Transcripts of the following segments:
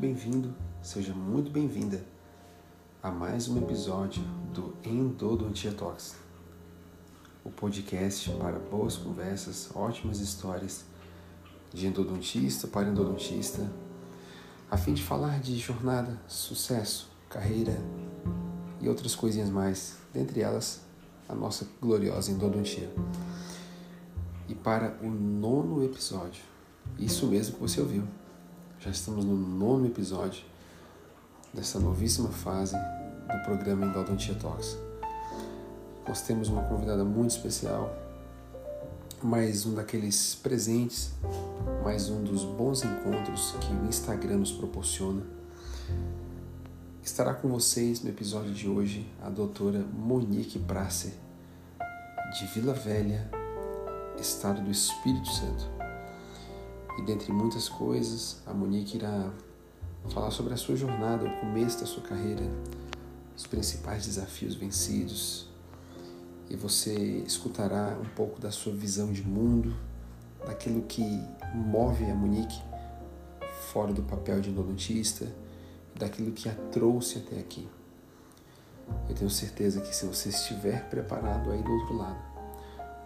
bem-vindo, seja muito bem-vinda a mais um episódio do Endodontia Talks, o podcast para boas conversas, ótimas histórias de endodontista para endodontista, a fim de falar de jornada, sucesso, carreira e outras coisinhas mais, dentre elas a nossa gloriosa endodontia. E para o nono episódio, isso mesmo que você ouviu, já estamos no nono episódio dessa novíssima fase do programa Endodontia Talks. Nós temos uma convidada muito especial, mais um daqueles presentes, mais um dos bons encontros que o Instagram nos proporciona. Estará com vocês no episódio de hoje a doutora Monique Pracer, de Vila Velha, estado do Espírito Santo. E dentre muitas coisas, a Monique irá falar sobre a sua jornada, o começo da sua carreira, os principais desafios vencidos. E você escutará um pouco da sua visão de mundo, daquilo que move a Monique fora do papel de endodontista, daquilo que a trouxe até aqui. Eu tenho certeza que se você estiver preparado aí do outro lado,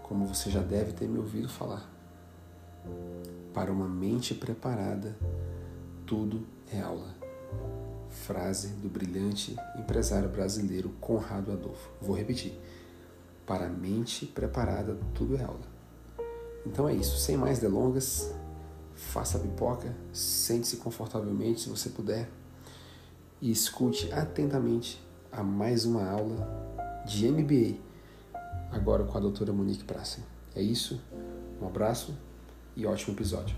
como você já deve ter me ouvido falar, para uma mente preparada, tudo é aula. Frase do brilhante empresário brasileiro Conrado Adolfo. Vou repetir. Para a mente preparada, tudo é aula. Então é isso. Sem mais delongas, faça a pipoca, sente-se confortavelmente se você puder e escute atentamente a mais uma aula de MBA, agora com a doutora Monique Praça. É isso. Um abraço e ótimo episódio.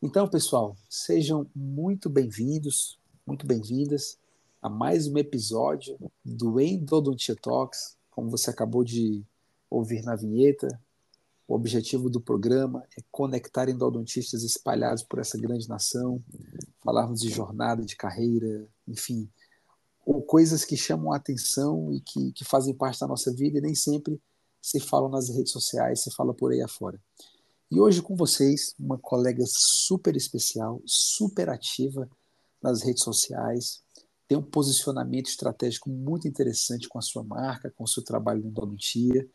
Então, pessoal, sejam muito bem-vindos, muito bem-vindas a mais um episódio do Endodontia Talks. Como você acabou de ouvir na vinheta, o objetivo do programa é conectar endodontistas espalhados por essa grande nação, falarmos de jornada, de carreira, enfim, ou coisas que chamam a atenção e que, que fazem parte da nossa vida e nem sempre se falam nas redes sociais, se fala por aí afora. E hoje com vocês, uma colega super especial, super ativa nas redes sociais, tem um posicionamento estratégico muito interessante com a sua marca, com o seu trabalho no Endodontia.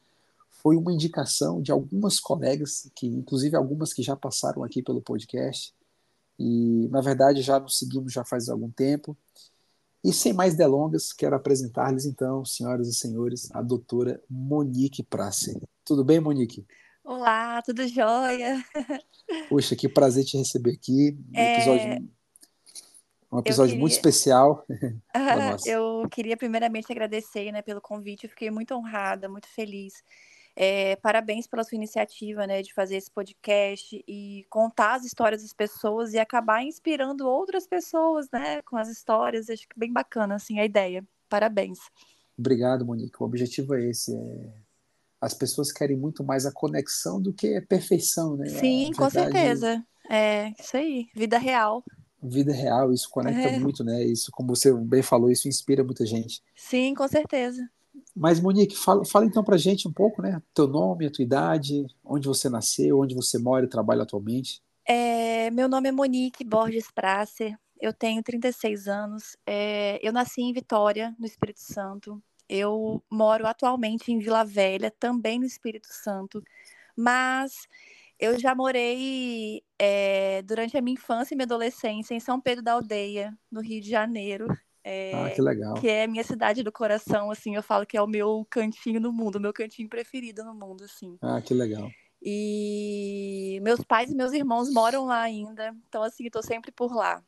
Foi uma indicação de algumas colegas, que inclusive algumas que já passaram aqui pelo podcast, e na verdade já nos seguimos já faz algum tempo. E sem mais delongas, quero apresentar-lhes então, senhoras e senhores, a doutora Monique Prace. Tudo bem, Monique? Olá, tudo jóia? Poxa, que prazer te receber aqui. Um é... episódio, um episódio queria... muito especial. eu queria primeiramente agradecer né, pelo convite, eu fiquei muito honrada, muito feliz. É, parabéns pela sua iniciativa né, de fazer esse podcast e contar as histórias das pessoas e acabar inspirando outras pessoas né, com as histórias. Acho que bem bacana assim, a ideia. Parabéns. Obrigado, Monique. O objetivo é esse, é as pessoas querem muito mais a conexão do que a perfeição, né? Sim, com certeza. É isso aí, vida real. Vida real, isso conecta é. muito, né? Isso, como você bem falou, isso inspira muita gente. Sim, com certeza. Mas, Monique, fala, fala então pra gente um pouco, né? Teu nome, a tua idade, onde você nasceu, onde você mora e trabalha atualmente. É, meu nome é Monique Borges Pracer, eu tenho 36 anos. É, eu nasci em Vitória, no Espírito Santo. Eu moro atualmente em Vila Velha, também no Espírito Santo, mas eu já morei é, durante a minha infância e minha adolescência em São Pedro da Aldeia, no Rio de Janeiro. É, ah, que legal. Que é a minha cidade do coração, assim, eu falo que é o meu cantinho no mundo, o meu cantinho preferido no mundo, assim. Ah, que legal. E meus pais e meus irmãos moram lá ainda, então, assim, estou sempre por lá.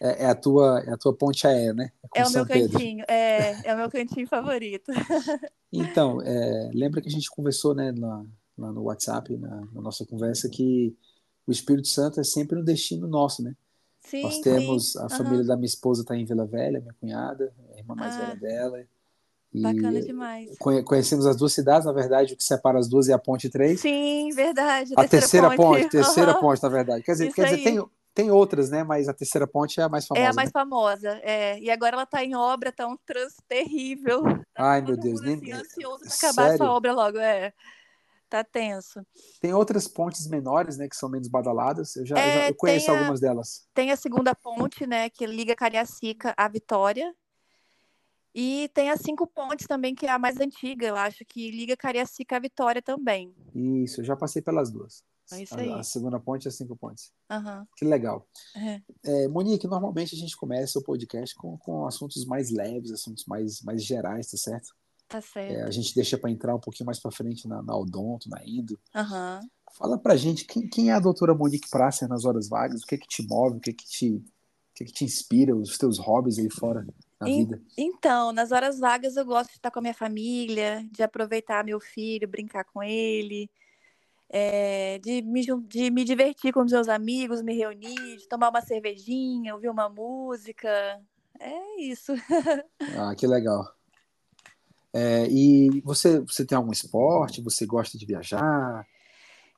É, é, a tua, é a tua ponte aérea, né? É, é o meu Pedro. cantinho, é, é o meu cantinho favorito. Então, é, lembra que a gente conversou, né, lá, lá no WhatsApp, na, na, nossa conversa, que o Espírito Santo é sempre um destino nosso, né? Sim, Nós temos sim. a família uhum. da minha esposa está em Vila Velha, minha cunhada, a irmã mais ah, velha dela. E bacana demais. Conhecemos as duas cidades, na verdade, o que separa as duas é a Ponte 3. Sim, verdade. A terceira, terceira ponte. ponte. terceira uhum. ponte, na verdade. Quer dizer, quer dizer tem, Tem outras, né? Mas a terceira ponte é a mais famosa. É a mais né? famosa, é. E agora ela está em obra, tá um trânsito terrível. Tá Ai, meu Deus, nem... assim, ansioso pra acabar essa obra logo, é. Tá tenso. Tem outras pontes menores, né, que são menos badaladas. Eu já, É, já- eu conheço a- algumas delas. Tem a segunda ponte, né, que liga Cariacica à Vitória. E tem as cinco pontes também, que é a mais antiga, eu acho, que liga Cariacica à Vitória também. Isso, eu já passei pelas duas. É isso A- aí. A, segunda ponte e as cinco pontes. Aham. Que legal. É. É, Monique, normalmente a gente começa o podcast com, com assuntos mais leves, assuntos mais, mais gerais, tá certo? Tá É, certo. a gente deixa para entrar um pouquinho mais para frente na, na odonto, na indo. Aham. Fala pra gente quem, quem é a doutora Monique Praça nas horas vagas, o que que te move, o que que te, o que que te inspira, os teus hobbies aí fora na vida. Então, nas horas vagas eu gosto de estar com a minha família, de aproveitar meu filho, brincar com ele, é, de, me, de me divertir com os meus amigos, me reunir, de tomar uma cervejinha, ouvir uma música. É isso. Ah, que legal. É, e você, você tem algum esporte? Você gosta de viajar?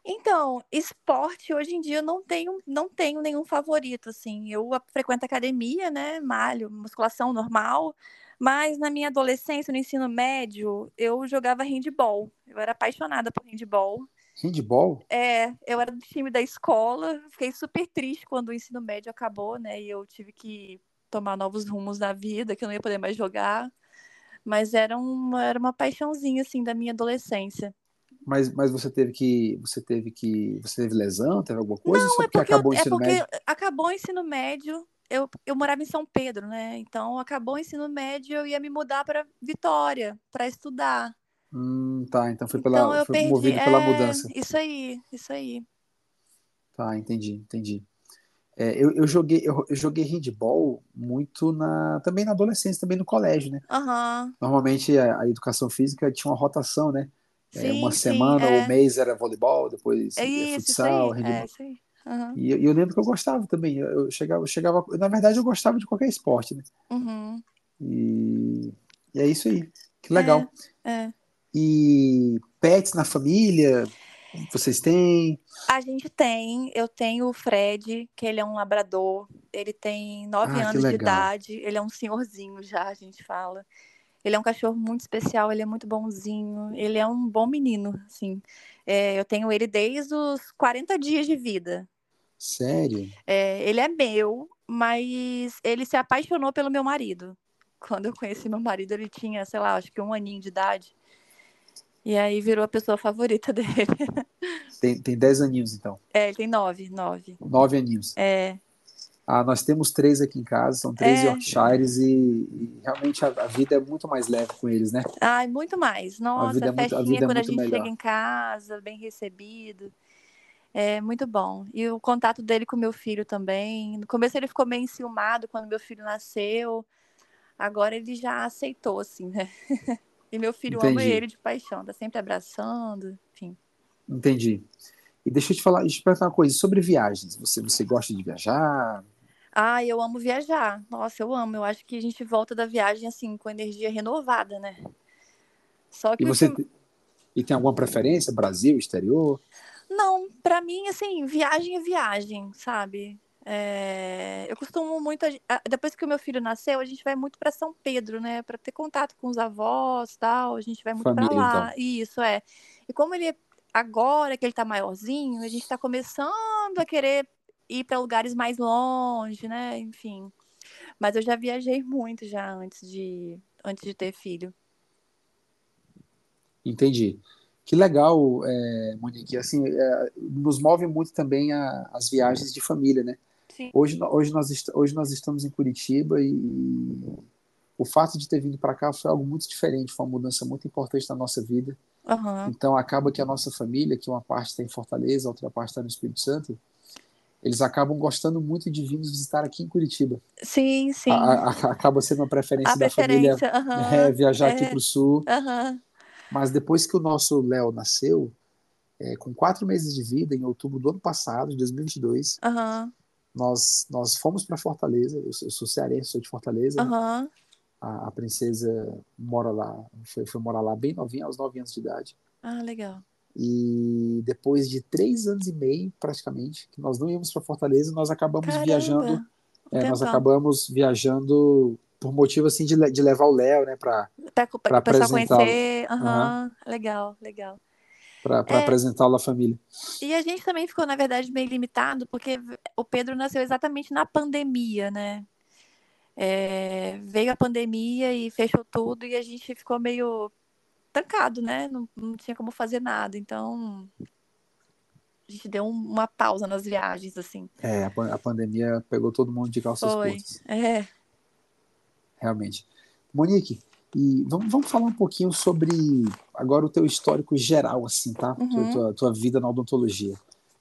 Então, esporte hoje em dia eu não tenho, não tenho nenhum favorito, assim. Eu a- frequento academia, né? Malho, musculação normal. Mas na minha adolescência, no ensino médio, eu jogava handball. Eu era apaixonada por handball. Handball? É, eu era do time da escola. Fiquei super triste quando o ensino médio acabou, né? E eu tive que tomar novos rumos na vida, que eu não ia poder mais jogar. Mas era uma, era uma paixãozinha, assim, da minha adolescência. Mas, mas você teve que, você teve que, você teve lesão, teve alguma coisa? só é porque porque, eu- acabou o é ensino porque médio? acabou o ensino médio. Eu, eu morava em São Pedro, né? Então acabou o ensino médio, eu ia me mudar para Vitória para estudar. Hum, tá, então foi Então pela, eu foi perdi. movido pela é, mudança. Isso aí, isso aí. Tá, entendi, entendi. É, eu, eu joguei, eu, eu joguei handball muito na, também na adolescência, também no colégio, né? Aham. Normalmente a, a educação física tinha uma rotação, né? É, uma Sim, sim, semana é. ou mês era voleibol, depois É é, isso, isso futsal. É handball. isso. Aham. E eu, eu lembro que eu gostava também. Eu, chegava, eu chegava, na verdade, eu gostava de qualquer esporte, né? Uhum. E, e é isso aí. Que legal. É. E pets na família, vocês têm? A gente tem, eu tenho o Fred, que ele é um labrador. Ele tem nove Ah, anos de idade. Ele é um senhorzinho já, a gente fala. Ele é um cachorro muito especial, ele é muito bonzinho. Ele é um bom menino, assim. É, eu tenho ele desde os 40 dias de vida. Sério? É, ele é meu, mas ele se apaixonou pelo meu marido. Quando eu conheci meu marido, ele tinha, sei lá, acho que um aninho de idade. E aí virou a pessoa favorita dele. Tem, tem 10 aninhos, então. É, ele tem nove, nove. 9 aninhos. É, Ah, nós temos três aqui em casa, são três É. Yorkshires e, e realmente a, a vida é muito mais leve com eles, né? Ai, muito mais. Nossa, vida é muito- a festinha vida é quando a muito gente melhor. chega em casa, bem recebido. É muito bom. E o contato dele com meu filho também. No começo ele ficou meio enciumado quando meu filho nasceu. Agora ele já aceitou, assim, né? E meu filho ama Entendi. ele de paixão, tá sempre abraçando, enfim. Entendi. E deixa eu te falar, deixa eu te perguntar uma coisa sobre viagens. Você, você gosta de viajar? Ah, eu amo viajar. Nossa, eu amo. Eu acho que a gente volta da viagem, assim, com energia renovada, né? Só que E você e tem alguma preferência? Brasil, exterior? Não, pra mim, assim, viagem é viagem, sabe? É, Eu costumo muito. Depois que o meu filho nasceu, a gente vai muito pra São Pedro, né? Pra ter contato com os avós tal. A gente vai muito pra Família, lá. Isso, é. E como ele, agora que ele tá maiorzinho, a gente tá começando a querer ir pra lugares mais longe, né? Enfim. Mas eu já viajei muito já antes de, antes de ter filho. Entendi. Que legal, é, Monique. Assim, é, nos move muito também a- as viagens de família, né? Sim. Hoje, hoje, nós, hoje nós estamos em Curitiba e o fato de ter vindo para cá foi algo muito diferente, foi uma mudança muito importante na nossa vida. Aham. Então, acaba que a nossa família, que uma parte está em Fortaleza, outra parte está no Espírito Santo, eles acabam gostando muito de vir nos visitar aqui em Curitiba. Sim, sim. A- a- acaba sendo uma preferência A da família preferência. aham, é, viajar aqui é. para o Sul. Aham. Mas depois que o nosso Léo nasceu, é, com quatro meses de vida, em outubro do ano passado, de 2022, Aham. Nós, nós fomos para Fortaleza. Eu sou, eu sou cearense, sou de Fortaleza. né? Aham. A, a princesa mora lá, foi, foi morar lá bem novinha, aos nove anos de idade. Ah, legal. E depois de três anos e meio, praticamente, que nós não íamos para Fortaleza, nós acabamos Caramba, viajando. é, nós acabamos viajando por motivo assim de, de levar o Léo, né, para pessoal apresentá-lo. conhecer. Aham, legal, legal. Para É. apresentá-lo à família. E a gente também ficou, na verdade, meio limitado, porque o Pedro nasceu exatamente na pandemia, né? É, veio a pandemia e fechou tudo e a gente ficou meio trancado, né? Não, não tinha como fazer nada. Então, a gente deu um- uma pausa nas viagens, assim. É, a pandemia pegou todo mundo de calças Foi. curtas, É. realmente. Monique, e vamos, vamos falar um pouquinho sobre agora o teu histórico geral, assim, tá? Tua, Uhum. tua, tua vida na odontologia.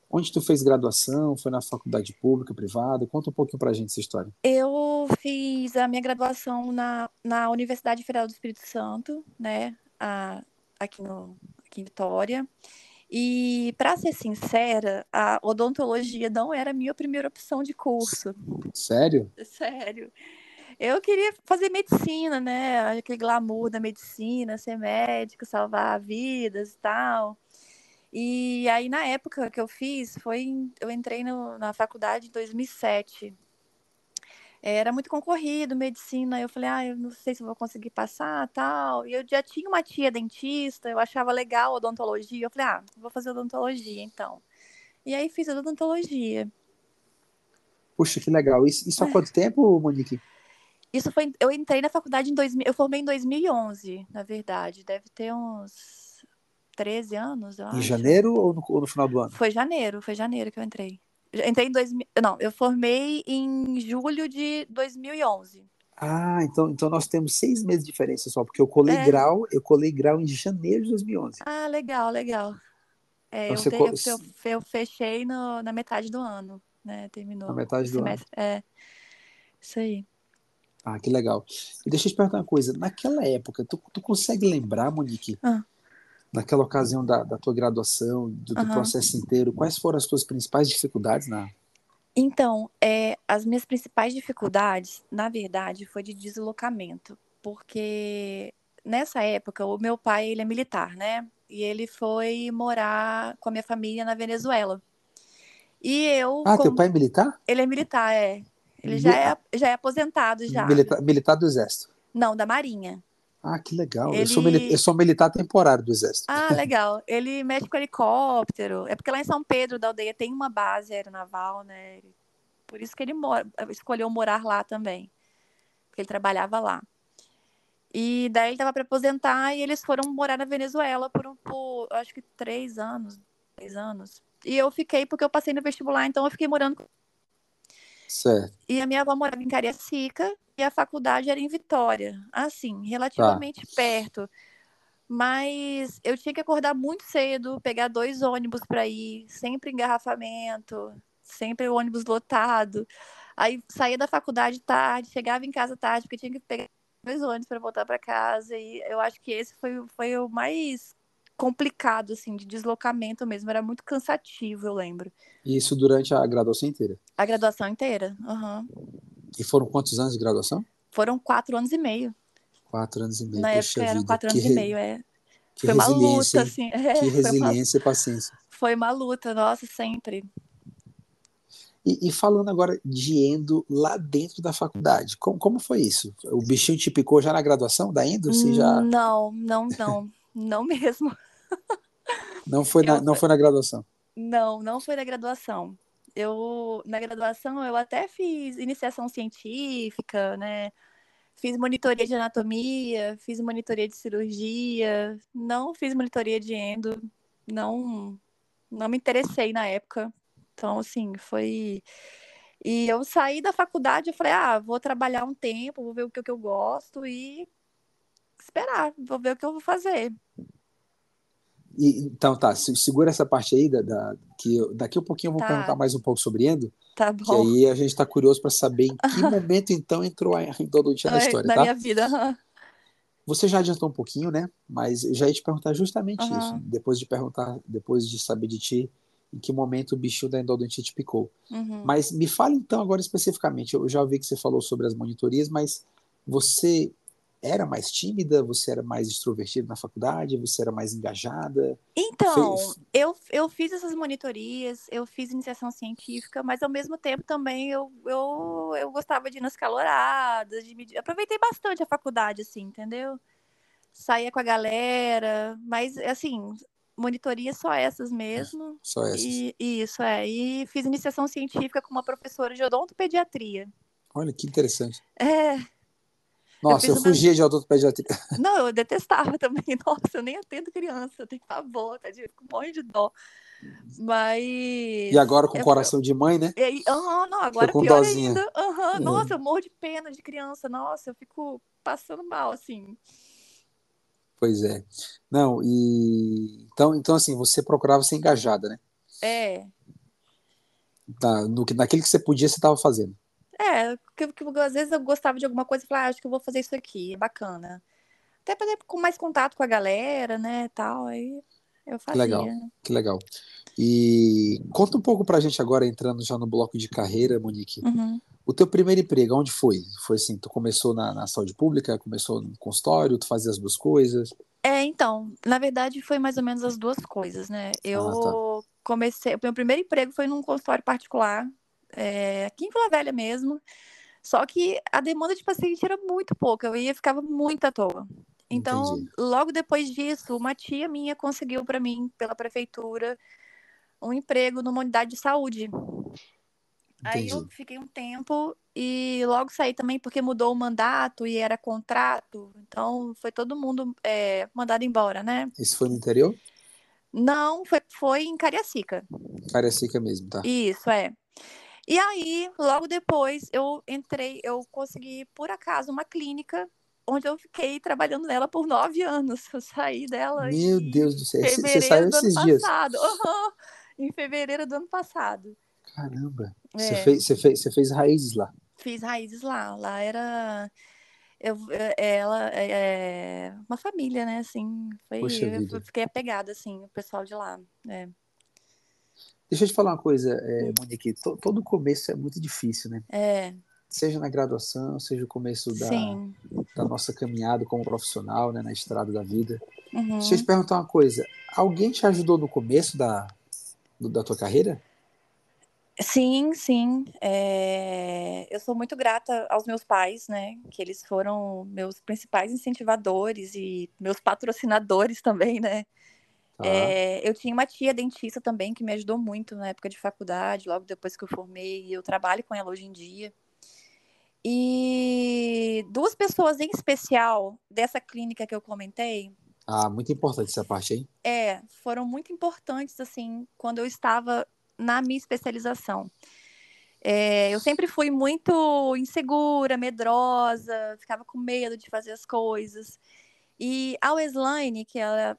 Onde tu fez graduação? Foi na faculdade pública, privada? Conta um pouquinho pra gente essa história. Eu fiz a minha graduação na, na Universidade Federal do Espírito Santo, né? A- aqui, no, aqui em Vitória. E, para ser sincera, a odontologia não era a minha primeira opção de curso. Sério? Sério. Eu queria fazer medicina, né? Aquele glamour da medicina, ser médico, salvar vidas e tal. E aí, na época que eu fiz, foi eu entrei no- na faculdade em 2007. Era muito concorrido, medicina. Eu falei, ah, eu não sei se vou conseguir passar, tal. E eu já tinha uma tia dentista, eu achava legal odontologia. Eu falei, ah, vou fazer odontologia, então. E aí fiz odontologia. Puxa, que legal. Isso, isso há quanto tempo, Monique? Isso foi, eu entrei na faculdade em 2000, eu formei em 2011, na verdade. Deve ter uns 13 anos, eu Em acho. janeiro ou no, ou no final do ano? Foi janeiro, foi janeiro que eu entrei. Entrei em 2000, não, eu formei em julho de 2011. Ah, então, então nós temos seis meses de diferença só, porque eu colei É. grau, eu colei grau em janeiro de 2011. Ah, legal, legal. É, Então eu, eu, eu- fechei no- na metade do ano, né? Terminou Na metade do ano. semestre. É, isso aí. Ah, que legal. E deixa eu te perguntar uma coisa. Naquela época, tu, tu consegue lembrar, Monique, Ah. naquela ocasião da, da tua graduação, do, do processo inteiro, quais foram as tuas principais dificuldades na... Então, é, as minhas principais dificuldades, na verdade, foi de deslocamento, porque nessa época o meu pai ele é militar, né? E ele foi morar com a minha família na Venezuela. E eu, Ah, teu como- pai é militar? ele é militar, é. Ele já é, já é aposentado já. Militar, militar do Exército. Não, da Marinha. Ah, que legal. Eu, sou Ele- eu sou militar temporário do Exército. Ah, legal. Ele mexe com helicóptero. É porque lá em São Pedro da aldeia tem uma base aeronaval, né? Por isso que ele mora, escolheu morar lá também. Porque ele trabalhava lá. E daí ele estava para aposentar e eles foram morar na Venezuela por, um, por acho que três anos, três anos. E eu fiquei porque eu passei no vestibular, então eu fiquei morando. Certo. E a minha avó morava em Cariacica e a faculdade era em Vitória. Assim, relativamente perto. Mas eu tinha que acordar muito cedo, pegar dois ônibus para ir, sempre engarrafamento, sempre o ônibus lotado. Aí saía da faculdade tarde, chegava em casa tarde, porque tinha que pegar dois ônibus para voltar para casa. E eu acho que esse foi, foi o mais complicado, assim, de deslocamento mesmo. Era muito cansativo, eu lembro. E isso durante a graduação inteira. A graduação inteira. aham. E foram quantos anos de graduação? Foram quatro anos e meio. Quatro anos e meio. Na época eram vida, quatro que anos re- e meio. É. Que Foi uma luta, assim. Que é, uma resiliência e paciência. Foi uma luta, nossa, sempre. E, e falando agora de endo lá dentro da faculdade, como, como foi isso? O bichinho te picou já na graduação da endo? Você já Não, não, não. Não mesmo. não foi na, não foi na graduação? Não, não foi na graduação. Eu, na graduação, eu até fiz iniciação científica, né? Fiz monitoria de anatomia, fiz monitoria de cirurgia, não fiz monitoria de endo, não, não me interessei na época. Então, assim, foi. E eu saí da faculdade, eu falei, ah, vou trabalhar um tempo, vou ver o que, o que eu gosto e esperar, vou ver o que eu vou fazer. E, então tá, se- segura essa parte aí, da, da- que eu- daqui a pouquinho eu vou Tá. perguntar mais um pouco sobre endo, Tá que bom. aí a gente está curioso para saber em que momento então entrou a endodontia na história, na tá? minha vida. Você já adiantou um pouquinho, né? Mas eu já ia te perguntar justamente Aham. isso. Depois de perguntar, depois de saber de ti, em que momento o bichinho da endodontia te picou. Uhum. Mas me fale então agora especificamente. Eu já ouvi que você falou sobre as monitorias, mas você era mais tímida? Você era mais extrovertida na faculdade? Você era mais engajada? Então, Fez... eu, eu fiz essas monitorias, eu fiz iniciação científica, mas ao mesmo tempo também eu, eu, eu gostava de ir nas caloradas, de me... aproveitei bastante a faculdade, assim, entendeu? Saía com a galera, mas assim, monitoria só essas mesmo. Só essas. E, isso, é. E fiz iniciação científica com uma professora de odontopediatria. Olha, que interessante. É. Nossa, eu, eu fugia uma... de odontopediatria. Não, eu detestava também. Nossa, eu nem atendo criança, eu tenho pavor, tá? Fico morrendo de dó. Mas. E agora com eu... coração de mãe, né? Aham, uhum, não, agora com pior dozinha. ainda. Uhum. Nossa, eu morro de pena de criança. Nossa, eu fico passando mal, assim. Pois é. Não, e. Então, então assim, você procurava ser engajada, né? É. Na, no, naquele que você podia, você estava fazendo. É, porque, porque, às vezes eu gostava de alguma coisa e falava, ah, acho que eu vou fazer isso aqui, é bacana. Até para ter com mais contato com a galera, né, tal, aí eu fazia. Que legal, que legal. E conta um pouco pra gente agora, entrando já no bloco de carreira, Monique. Uhum. O teu primeiro emprego, onde foi? Foi assim, tu começou na, na saúde pública, começou no consultório, tu fazia as duas coisas? É, então, na verdade foi mais ou menos as duas coisas, né? Eu ah, tá. comecei, o meu primeiro emprego foi num consultório particular, é, aqui em Vila Velha mesmo. Só que a demanda de paciente era muito pouca, eu ia ficava muito à toa. Então, Entendi. logo depois disso, uma tia minha conseguiu para mim, pela prefeitura, um emprego numa unidade de saúde. Aí eu fiquei um tempo e logo saí também porque mudou o mandato e era contrato. Então foi todo mundo é, mandado embora, né? Isso foi no interior? Não, foi, foi em Cariacica. Cariacica mesmo, tá? Isso, é. E aí, logo depois, eu entrei, eu consegui, por acaso, uma clínica onde eu fiquei trabalhando nela por nove anos. Eu saí dela. Meu Deus do céu, você saiu esses dias? Passado. Uhum. Em fevereiro do ano passado. Caramba. É. Você, fez, você, fez, você fez raízes lá? Fiz raízes lá. Lá era. Eu, é, ela é, é uma família, né? Assim, foi, eu fiquei apegada, assim, o pessoal de lá. É. Deixa eu te falar uma coisa, é, Monique. To, todo começo é muito difícil, né? É. Seja na graduação, seja o começo da, da nossa caminhada como profissional, né, na estrada da vida. Uhum. Deixa eu te perguntar uma coisa. Alguém te ajudou no começo da, do, da tua carreira? Sim, sim. É... Eu sou muito grata aos meus pais, né? Que eles foram meus principais incentivadores e meus patrocinadores também, né? Tá. É... Eu tinha uma tia dentista também que me ajudou muito na época de faculdade, logo depois que eu formei, e eu trabalho com ela hoje em dia. E duas pessoas em especial dessa clínica que eu comentei. Ah, muito importante essa parte, hein? É, foram muito importantes, assim, quando eu estava na minha especialização. É, eu sempre fui muito insegura, medrosa, ficava com medo de fazer as coisas. E a Weslaine, que era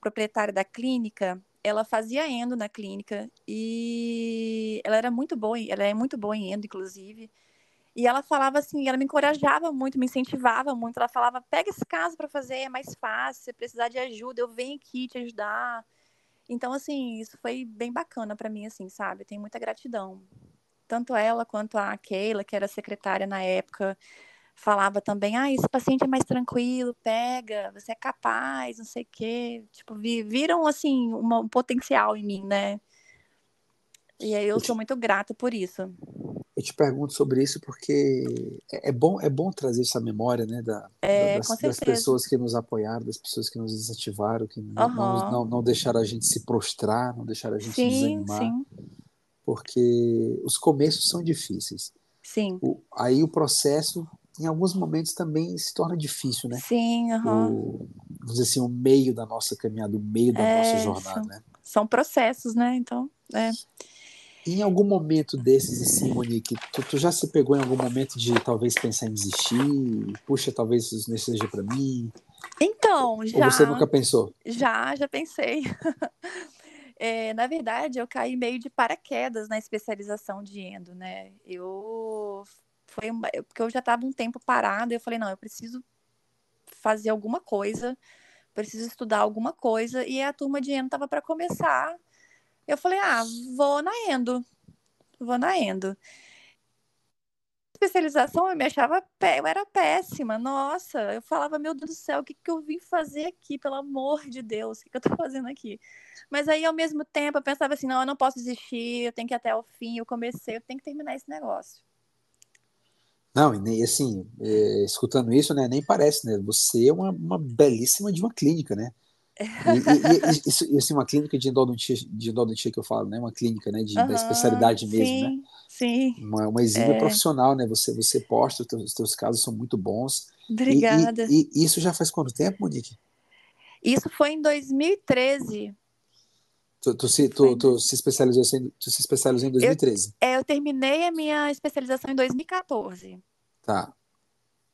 proprietária da clínica, ela fazia endo na clínica e ela era muito boa, ela é muito boa em endo, inclusive. E ela falava assim, ela me encorajava muito, me incentivava muito. Ela falava: pega esse caso para fazer, é mais fácil. Se precisar de ajuda, eu venho aqui te ajudar. Então, assim, isso foi bem bacana para mim, assim, sabe? Tenho muita gratidão. Tanto ela quanto a Keila, que era secretária na época, falava também, ah, esse paciente é mais tranquilo, pega, você é capaz, não sei o quê. Tipo, viram, assim, uma, um potencial em mim, né? E aí eu sou muito grata por isso. Eu te pergunto sobre isso porque é, é bom, é bom trazer essa memória, né, da, é, das, das, pessoas que nos apoiaram, das pessoas que nos desativaram, que uhum. não, não, não, deixaram a gente se prostrar, não deixaram a gente sim, desanimar, sim. porque os começos são difíceis. Sim. O, aí o processo, em alguns momentos, também se torna difícil, né? Sim, uhum. o, vamos dizer assim, o meio da nossa caminhada, o meio da é, nossa jornada, são, né? São processos, né? Então, é. Em algum momento desses, assim, Monique, tu, tu, já se pegou em algum momento de talvez pensar em desistir? Puxa, talvez isso não seja para mim? Então, já. Ou você nunca pensou? Já, já pensei. é, na verdade, eu caí meio de paraquedas na especialização de endo, né? Eu. Foi. Porque eu já estava um tempo parada eu falei, não, eu preciso fazer alguma coisa, preciso estudar alguma coisa. E a turma de endo estava para começar eu falei, ah, vou na Endo. Vou na Endo. especialização eu me achava, eu era péssima, nossa, eu falava, meu Deus do céu, o que, que eu vim fazer aqui, pelo amor de Deus, o que, que eu tô fazendo aqui? Mas aí, ao mesmo tempo, eu pensava assim, não, eu não posso desistir, eu tenho que ir até o fim, eu comecei, eu tenho que terminar esse negócio. Não, e nem assim, é, escutando isso, né, nem parece, né? Você é uma, uma belíssima de uma clínica, né? E, e, e, isso, é uma clínica de endodontia, de endodontia que eu falo, né? Uma clínica, né? De, uhum, da especialidade mesmo, sim, né? Sim. Uma, uma exímia é. profissional, né? Você, você posta, os teus, os teus casos são muito bons. Obrigada. E, e, isso já faz quanto tempo, Monique? Isso foi em 2013. Tu, tu, se, tu, tu, se especializou, tu se especializou em 2013? Eu, é, eu terminei a minha especialização em 2014. Tá.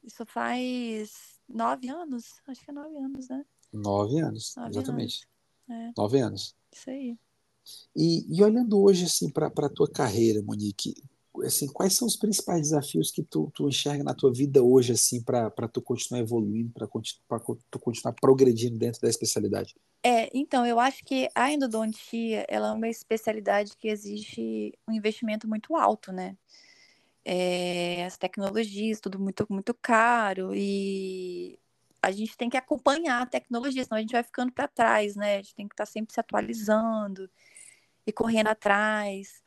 Isso faz nove anos? Acho que é nove anos, né? Nove anos, Nove exatamente. Anos. É. Nove anos. Isso aí. E, e olhando hoje assim para a tua carreira, Monique, assim, quais são os principais desafios que tu, tu enxerga na tua vida hoje assim para tu continuar evoluindo, para tu continuar progredindo dentro da especialidade? É, então, eu acho que a endodontia, ela é uma especialidade que exige um investimento muito alto, né? É, as tecnologias, tudo muito, muito caro e a gente tem que acompanhar a tecnologia, senão a gente vai ficando para trás, né? A gente tem que estar tá sempre se atualizando e correndo atrás.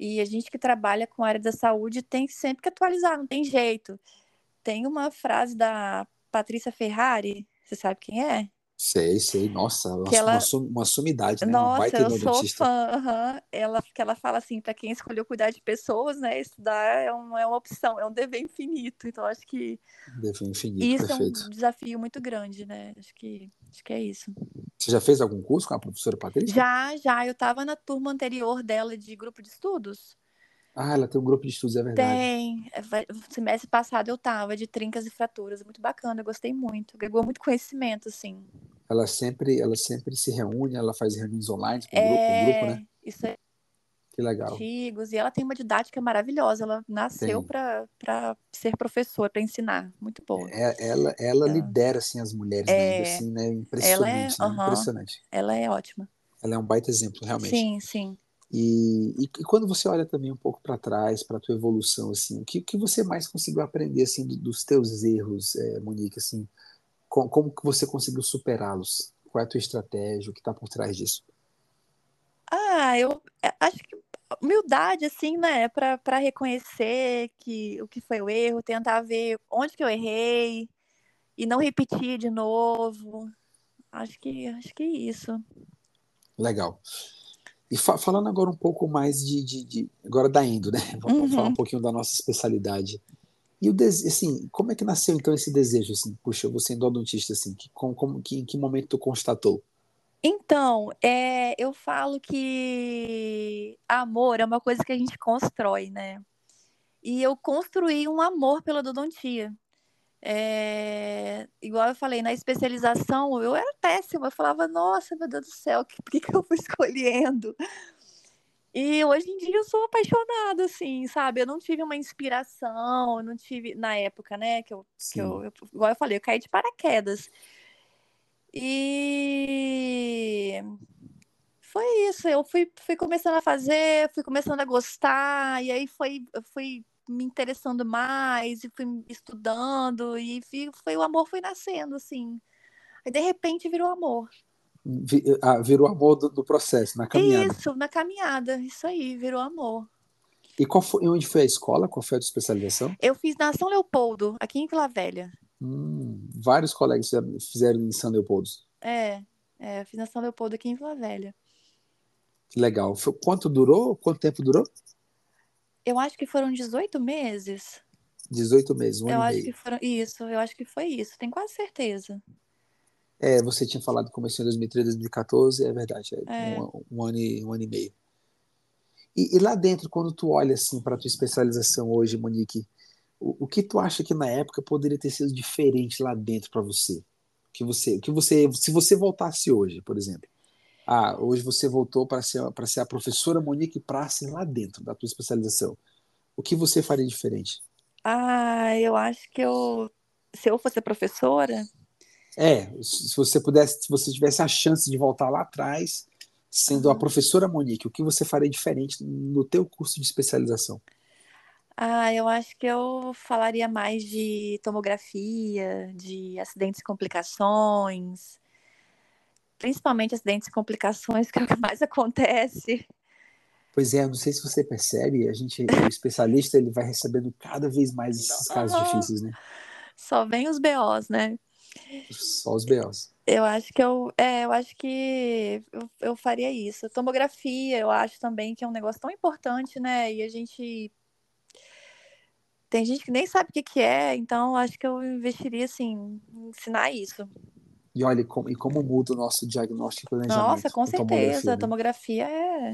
E a gente que trabalha com a área da saúde tem sempre que atualizar, não tem jeito. Tem uma frase da Patrícia Ferrari, você sabe quem é? Sei, sei. Nossa, que ela... uma, uma sumidade, né? Nossa, um eu sou fã. Uhum. Ela, que ela fala assim, para quem escolheu cuidar de pessoas, né? Estudar é, um, é uma opção, é um dever infinito. Então, acho que dever infinito, isso perfeito. é um desafio muito grande, né? Acho que, acho que é isso. Você já fez algum curso com a professora Patrícia? Já, já. Eu estava na turma anterior dela de grupo de estudos. Ah, ela tem um grupo de estudos, é verdade. Tem. É, semestre passado eu tava de trincas e fraturas, muito bacana, eu gostei muito. Agregou muito conhecimento, assim. Ela sempre, ela sempre se reúne, ela faz reuniões online com é... grupo, grupo, né? Isso é. Que legal. Antigos, e ela tem uma didática maravilhosa. Ela nasceu para ser professora, para ensinar. Muito boa. É, ela, ela, ela, lidera assim, as mulheres, né? é... né? Assim, né? Impressionante, ela é... Né? Impressionante. Ela é ótima. Ela é um baita exemplo, realmente. Sim, sim. E, e, e, quando você olha também um pouco para trás, para a tua evolução, assim, o que, que você mais conseguiu aprender assim do, dos teus erros, é, Monique, assim, com, como que você conseguiu superá-los? Qual é a tua estratégia? O que está por trás disso? Ah, eu é, acho que humildade, assim, né, para reconhecer que o que foi o erro, tentar ver onde que eu errei e não repetir de novo. Acho que acho que é isso. Legal. E fa falando agora um pouco mais de, de, de, agora da endo, né? Vamos uhum. falar um pouquinho da nossa especialidade. E o assim, como é que nasceu então esse desejo assim? Puxa, eu vou ser endodontista assim. Que, como, como, que, em que momento tu constatou? Então, é, eu falo que amor é uma coisa que a gente constrói, né? E eu construí um amor pela odontia. É, igual eu falei, na especialização eu era péssima, eu falava, nossa, meu Deus do céu, por que, que eu fui escolhendo? E hoje em dia eu sou apaixonada, assim, sabe? Eu não tive uma inspiração, eu não tive, na época, né, que eu, que eu, eu, igual eu falei, eu caí de paraquedas. E foi isso, eu fui, fui começando a fazer, fui começando a gostar, e aí foi, fui me interessando mais e fui estudando e foi o amor foi nascendo assim. Aí de repente virou amor. Ah, virou amor do, do, processo, na caminhada. Isso, na caminhada, isso aí, virou amor. E qual foi, onde foi a escola? Qual foi a especialização? Eu fiz na São Leopoldo, aqui em Vila Velha. Hum, vários colegas fizeram em São Leopoldo. É, é, fiz na São Leopoldo aqui em Vila Velha. Legal. Quanto durou? Quanto tempo durou? Eu acho que foram 18 meses. 18 meses, um eu ano acho e meio. Que foram, isso, eu acho que foi isso, tenho quase certeza. É, você tinha falado que começou em 2013, 2014, é verdade, é, é. Um, um, ano e, um ano e meio. E, e lá dentro, quando tu olha assim para tua especialização hoje, Monique, o, o, que tu acha que na época poderia ter sido diferente lá dentro para você? Que você, que você, se você voltasse hoje, por exemplo, ah, hoje você voltou para ser, ser a professora Monique Praça lá dentro da tua especialização. O que você faria diferente? Ah, eu acho que eu, se eu fosse professora. É, se você pudesse, se você tivesse a chance de voltar lá atrás, sendo uhum. a professora Monique, o que você faria diferente no teu curso de especialização? Ah, eu acho que eu falaria mais de tomografia, de acidentes e complicações, principalmente acidentes e complicações, que é o que mais acontece. Pois é, não sei se você percebe, a gente, o especialista, ele vai recebendo cada vez mais esses casos difíceis, né? Só vem os BOs, né? Só os BOs. Eu acho que eu, é, eu acho que eu, eu faria isso. Tomografia, eu acho também que é um negócio tão importante, né? E a gente tem gente que nem sabe o que, que é, então acho que eu investiria assim, em ensinar isso. E olha, como, e como muda o nosso diagnóstico e Nossa, com certeza. A tomografia, né?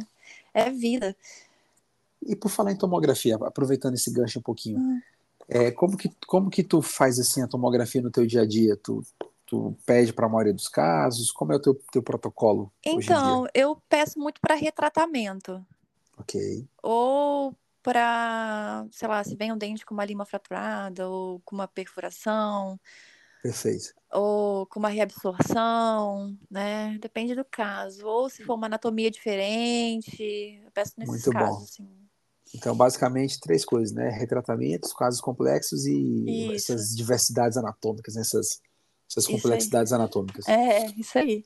é, é vida. E por falar em tomografia, aproveitando esse gancho um pouquinho, hum. é, como, que, como que tu faz assim a tomografia no teu dia a dia? Tu, tu pede para a maioria dos casos? Como é o teu, teu protocolo? Então, eu peço muito para retratamento. Ok. Ou para, sei lá, se vem um dente com uma lima fraturada ou com uma perfuração. Perfeito. Ou com uma reabsorção, né? Depende do caso. Ou se for uma anatomia diferente, eu peço nesses Muito casos. Bom. Assim. Então, basicamente, três coisas, né? Retratamentos, casos complexos e isso. essas diversidades anatômicas, né? essas, essas complexidades anatômicas. É, isso aí.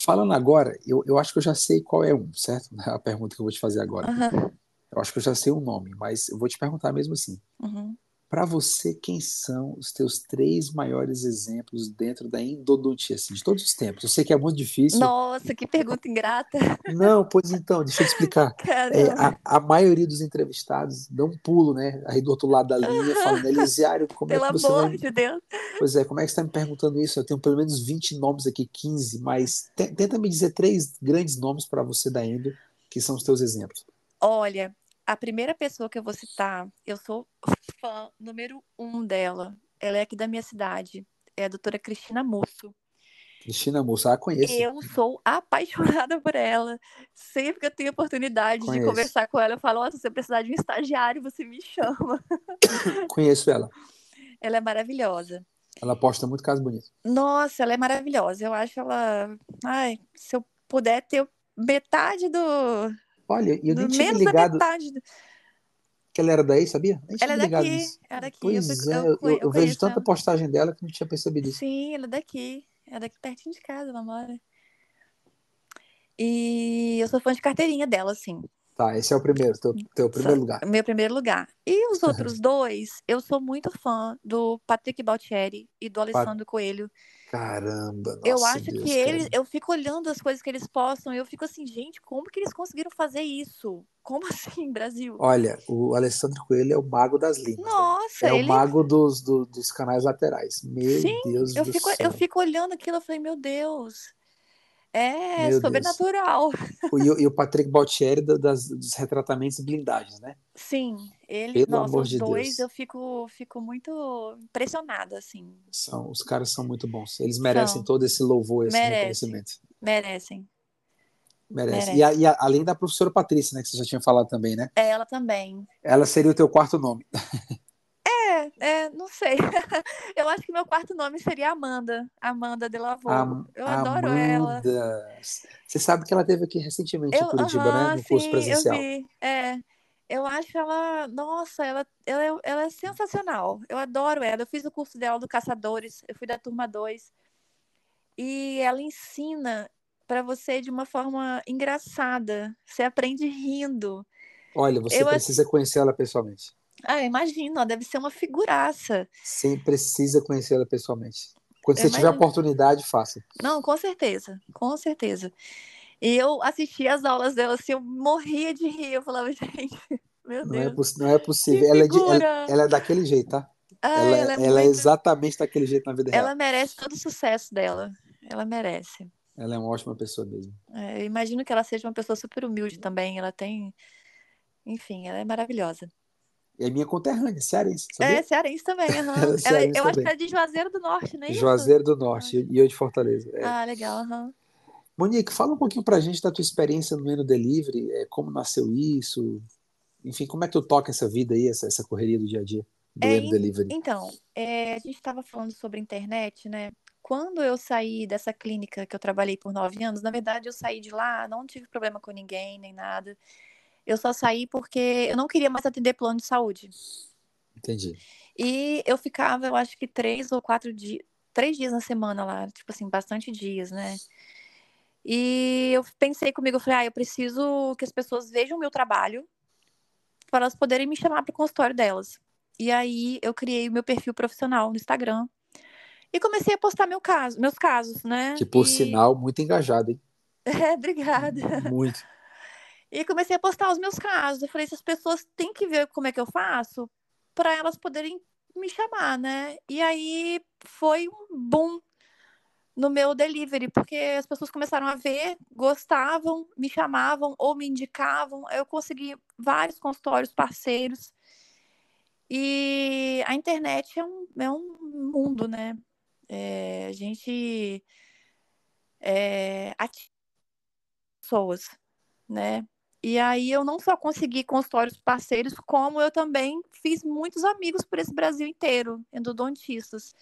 Falando agora, eu, eu acho que eu já sei qual é um, certo? A pergunta que eu vou te fazer agora. Uhum. Eu acho que eu já sei o nome, mas eu vou te perguntar mesmo assim. Uhum. Para você, quem são os teus três maiores exemplos dentro da endodontia, assim, de todos os tempos? Eu sei que é muito difícil. Nossa, que pergunta ingrata. Não, pois então, deixa eu te explicar. É, a, a, maioria dos entrevistados dá um pulo, né? Aí do outro lado da linha, falando, Elisiário, como Pelo é que você amor vai... de Deus. Pois é, como é que você está me perguntando isso? Eu tenho pelo menos 20 nomes aqui, 15, mas tenta me dizer três grandes nomes para você da endo, que são os teus exemplos. Olha, a primeira pessoa que eu vou citar, eu sou fã número um dela. Ela é aqui da minha cidade. É a doutora Cristina Musso. Cristina Musso, ah, conheço. Eu sou apaixonada por ela. Sempre que eu tenho oportunidade conheço. de conversar com ela, eu falo: oh, se você precisar de um estagiário, você me chama. Conheço ela. Ela é maravilhosa. Ela posta muito caso bonito. Nossa, ela é maravilhosa. Eu acho ela. Ai, se eu puder ter metade do, Olha, eu nem tinha ligado. Metade. Que ela era daí, sabia? Nem ela é daqui, é daqui. Pois eu, é, eu, eu, eu vejo tanta ela. postagem dela que não tinha percebido isso. Sim, ela é daqui. É daqui pertinho de casa, ela mora. E eu sou fã de carteirinha dela, assim. Tá, esse é o primeiro, teu, teu primeiro lugar. Meu primeiro lugar. E os outros dois, eu sou muito fã do Patrick Baltieri e do Alessandro Pat... Coelho. Caramba, nossa Eu acho Deus, que eles, eu fico olhando as coisas que eles postam e eu fico assim, gente, como que eles conseguiram fazer isso? Como assim, Brasil? Olha, o Alessandro Coelho é o mago das linhas. Né? Nossa, né? É ele... o mago dos, do, dos canais laterais. Meu Sim, Deus eu do fico, céu. Eu fico olhando aquilo e falei, meu Deus, é Meu sobrenatural. E, o, e o Patrick Baltieri das, dos retratamentos e blindagens, né? Sim, ele, Pelo nossa, amor os de dois Deus. eu fico, fico muito impressionada, assim. São, os caras são muito bons. Eles merecem são. todo esse louvor, esse reconhecimento. Merecem. Merece. E, a, e a, além da professora Patrícia, né, que você já tinha falado também, né? É, ela também. Ela seria o teu quarto nome. É, é, não sei. Eu acho que meu quarto nome seria Amanda. Amanda de Lavô. Am eu adoro Amanda. ela. Você sabe que ela teve aqui recentemente eu, em Curitiba, uh -huh, né? No sim, curso presencial. Eu vi. É. Eu acho ela, nossa, ela, ela, é, ela é sensacional. Eu adoro ela. Eu fiz o curso dela do Caçadores, eu fui da turma 2. E ela ensina para você de uma forma engraçada. Você aprende rindo. Olha, você eu precisa acho... conhecer ela pessoalmente. Ah, imagino, deve ser uma figuraça. Sim, precisa conhecê-la pessoalmente. Quando eu você imagino. tiver oportunidade, faça. Não, com certeza, com certeza. E eu assisti as aulas dela assim, eu morria de rir. Eu falava, gente, meu não Deus. É não é possível. Ela é, de, ela, ela é, daquele jeito, tá? Ah, ela, ela, é, é ela é, exatamente daquele jeito na vida ela real. Ela merece todo o sucesso dela. Ela merece. Ela é uma ótima pessoa mesmo. É, eu imagino que ela seja uma pessoa super humilde também. Ela tem. Enfim, ela é maravilhosa. É minha conterrânea, cearense. Sabia? É, cearense também. Uhum. é ela, eu também. acho que é de Juazeiro do Norte, né? Juazeiro do Norte, ah. e eu de Fortaleza. É. Ah, legal. Uhum. Monique, fala um pouquinho pra gente da tua experiência no Eno Delivery, é, como nasceu isso, enfim, como é que tu toca essa vida aí, essa, essa correria do dia a dia do é, Eno Delivery? Então, é, a gente estava falando sobre internet, né? Quando eu saí dessa clínica que eu trabalhei por nove anos, na verdade eu saí de lá, não tive problema com ninguém, nem nada Eu só saí porque eu não queria mais atender plano de saúde. Entendi. E eu ficava, eu acho que três ou quatro dias, três dias na semana lá, tipo assim, bastante dias, né? E eu pensei comigo, eu falei, ah, eu preciso que as pessoas vejam o meu trabalho para elas poderem me chamar para o consultório delas. E aí eu criei o meu perfil profissional no Instagram e comecei a postar meu caso, meus casos, né? Que por e... sinal, muito engajado, hein? É, obrigada. Muito. E comecei a postar os meus casos. Eu falei, essas pessoas têm que ver como é que eu faço para elas poderem me chamar, né? E aí foi um boom no meu delivery, porque as pessoas começaram a ver, gostavam, me chamavam ou me indicavam. Eu consegui vários consultórios parceiros. E a internet é um, é um mundo, né? É, a gente é, ativa pessoas, né? E aí eu não só consegui consultórios parceiros, como eu também fiz muitos amigos por esse Brasil inteiro, endodontistas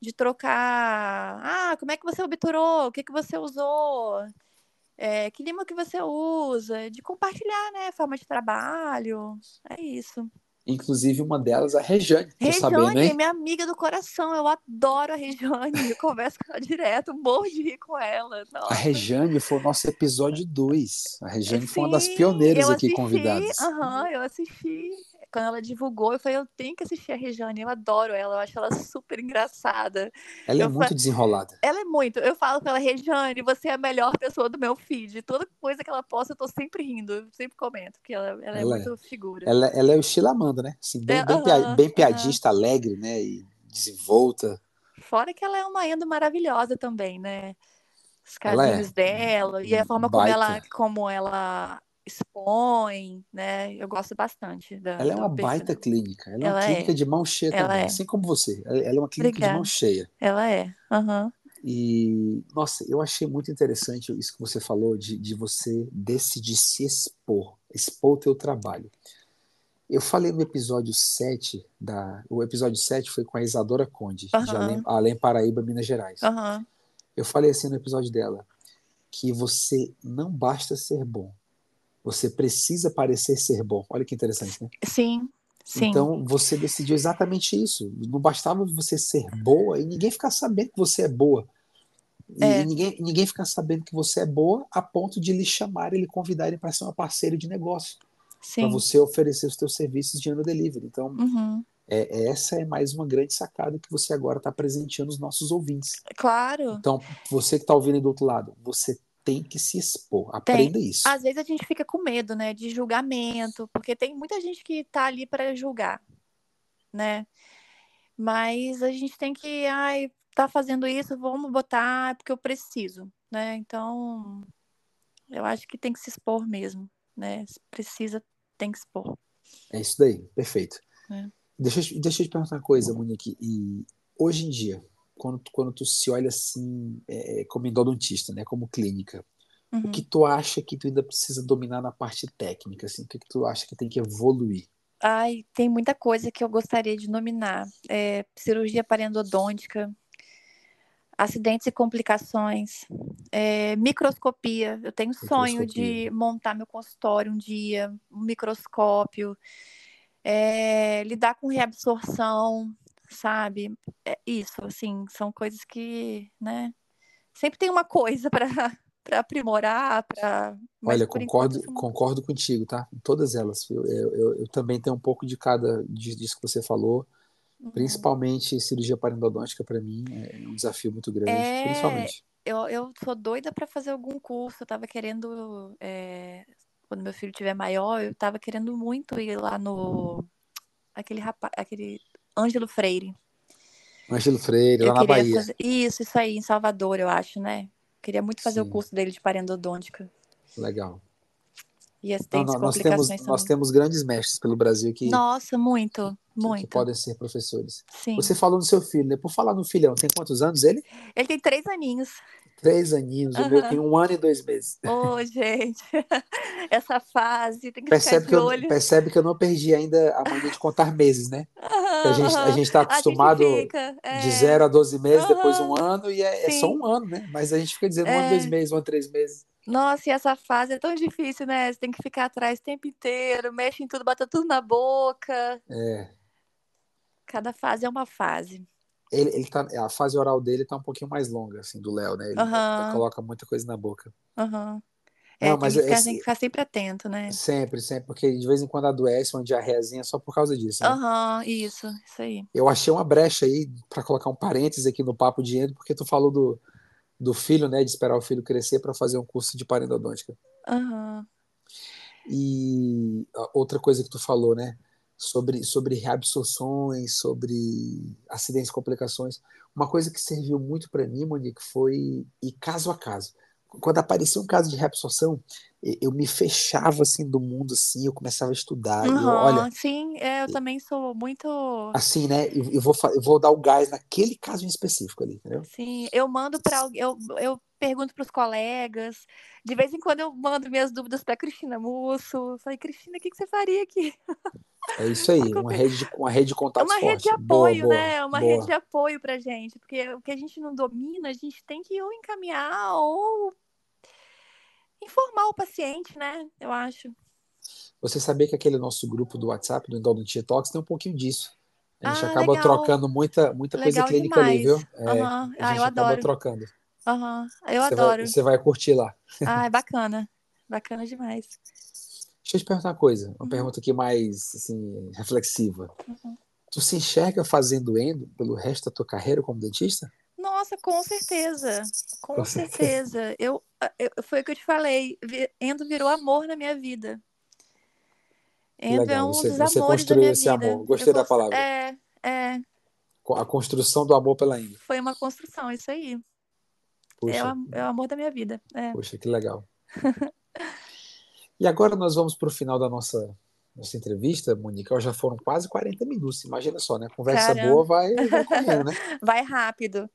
de trocar. Ah, como é que você obturou? O que, que você usou? É, que lima que você usa? De compartilhar, né? Forma de trabalho. É isso. Inclusive, uma delas, a Rejane. Rejane, é minha amiga do coração. Eu adoro a Rejane. Eu converso com ela direto, morro de rir com ela. Nossa. A Rejane foi o nosso episódio 2. A Rejane Sim, foi uma das pioneiras aqui convidadas. Aham, uhum, eu assisti quando ela divulgou, eu falei, eu tenho que assistir a Regiane, eu adoro ela, eu acho ela super engraçada. Ela é eu é muito desenrolada. Ela é muito. Eu falo com ela, Regiane, você é a melhor pessoa do meu feed. Toda coisa que ela posta, eu tô sempre rindo, eu sempre comento, porque ela, ela, é ela é muito figura. Ela, ela é o estilo Amanda, né? Assim, bem, bem, bem piadista, alegre, né? E desenvolta. Fora que ela é uma endo maravilhosa também, né? Os casinhos é. dela e a forma como ela, como ela expõe, né? Eu gosto bastante da. Ela é uma baita clínica. Ela, é uma clínica é. de mão cheia ela também, é. assim como você. Ela é uma clínica Obrigada. de mão cheia. Ela é. Uhum. E, nossa, eu achei muito interessante isso que você falou de, de você decidir se expor, expor o teu trabalho. Eu falei no episódio 7, da, o episódio 7 foi com a Isadora Conde, uhum. de Além, Além Paraíba, Minas Gerais. Uhum. Eu falei assim no episódio dela, que você não basta ser bom, você precisa parecer ser bom. Olha que interessante, né? Sim, sim. Então você decidiu exatamente isso. Não bastava você ser boa e ninguém ficar sabendo que você é boa. E é. ninguém, ninguém ficar sabendo que você é boa a ponto de lhe chamar e lhe convidar para ser uma parceira de negócio. Para você oferecer os seus serviços de ano delivery. Então, uhum. é, essa é mais uma grande sacada que você agora está presenteando os nossos ouvintes. Claro. Então, você que está ouvindo do outro lado, você tem que se expor. Aprenda tem. isso. Às vezes a gente fica com medo, né, de julgamento, porque tem muita gente que tá ali para julgar, né? Mas a gente tem que, ai, tá fazendo isso, vamos botar porque eu preciso, né? Então, eu acho que tem que se expor mesmo, né? Se precisa, tem que expor. É isso daí, perfeito. É. Deixa, deixa eu te perguntar uma coisa, Monique. E hoje em dia, quando, quando tu se olha assim, é, como endodontista, né, como clínica, uhum. o que tu acha que tu ainda precisa dominar na parte técnica, assim, o que, que tu acha que tem que evoluir? Ai, tem muita coisa que eu gostaria de dominar. É, cirurgia parendodôntica, acidentes e complicações, é, microscopia. Eu tenho sonho de montar meu consultório um dia, um microscópio, é, lidar com reabsorção, sabe? É isso, assim, são coisas que, né? Sempre tem uma coisa para para aprimorar, para. Olha, concordo, enquanto... concordo contigo, tá? Todas elas. Eu, eu, eu, também tenho um pouco de cada disso que você falou. Uhum. Principalmente cirurgia parendodôntica para mim é um desafio muito grande, é... principalmente. Eu, eu sou doida para fazer algum curso. Eu estava querendo, é... quando meu filho tiver maior, eu estava querendo muito ir lá no aquele rapaz, aquele Ângelo Freire. Ângelo Freire, lá na Bahia. Fazer... Isso, isso aí, em Salvador, eu acho, né? Queria muito fazer Sim. o curso dele de parendodôntica. Legal. E as não, nós, temos, nós temos grandes mestres pelo Brasil que. Nossa, muito, que, muito. Que podem ser professores. Sim. Você falou do seu filho, né? Por falar no filhão, tem quantos anos ele? Ele tem três aninhos. Três aninhos, uhum. o meu tem um ano e dois meses. Ô, oh, gente, essa fase tem que percebe ficar de que olho. Eu, percebe que eu não perdi ainda a mania de contar meses, né? Uhum, a gente a gente está acostumado fica, é... de zero a 12 meses, uhum. depois um ano, e é, é, só um ano, né? Mas a gente fica dizendo é... um ano, dois meses, um ano, três meses. Nossa, e essa fase é tão difícil, né? Você tem que ficar atrás o tempo inteiro, mexe em tudo, bota tudo na boca. É. Cada fase é uma fase. Ele, ele tá, a fase oral dele tá um pouquinho mais longa, assim, do Léo, né? Ele, ele coloca muita coisa na boca. Aham. É, Não, tem mas que, ficar, esse- tem que ficar sempre atento, né? Sempre, sempre, porque de vez em quando adoece uma diarreazinha só por causa disso, né? Aham, isso, isso aí. Eu achei uma brecha aí para colocar um parênteses aqui no papo de Endo, porque tu falou do, do filho, né, de esperar o filho crescer para fazer um curso de parendodôntica. Aham. E a outra coisa que tu falou, né, sobre, sobre reabsorções, sobre acidentes e complicações. Uma coisa que serviu muito para mim, Monique, foi ir caso a caso. Quando aparecia um caso de reabsorção, eu me fechava assim do mundo assim, eu começava a estudar. E eu, olha, sim, é, eu também sou muito. assim, né, eu, eu vou, eu vou dar o gás naquele caso em específico ali, entendeu? Sim, eu mando para alguém, eu, eu pergunto para os colegas. De vez em quando eu mando minhas dúvidas para Cristina Musso. Eu Falei, Cristina, o que, que você faria aqui? É isso aí, uma rede de, uma rede de É contatos uma rede de apoio, boa, né? É uma boa. rede de apoio pra gente, porque o que a gente não domina, a gente tem que ou encaminhar ou informar o paciente, né? Eu acho. Você sabia que aquele nosso grupo do WhatsApp, do Endodontia Talks, tem um pouquinho disso. A gente Ah, acaba legal. trocando muita, muita coisa clínica ali, demais. viu? É, a Ah, gente eu acaba adoro. trocando. Aham. Eu Você adoro. vai, você vai curtir lá. Ah, é bacana. Bacana demais. Deixa eu te perguntar uma coisa, uma Uhum. pergunta aqui mais assim, reflexiva. Uhum. Tu se enxerga fazendo endo pelo resto da tua carreira como dentista? Nossa, com certeza. Com, Com certeza. certeza. Eu, eu, foi o que eu te falei. Endo virou amor na minha vida. Endo é legal, um você- dos você amores da minha esse vida. amor. Gostei Eu da palavra. É, é. A construção do amor pela endo. Foi uma construção, isso aí. É Poxa, o, am- é o amor da minha vida. É. poxa, que legal. E agora nós vamos para o final da nossa, nossa entrevista, Monique. Ó, Já foram quase 40 minutos. Imagina só, né? Conversa Caramba. boa vai, vai correndo, né? Vai rápido.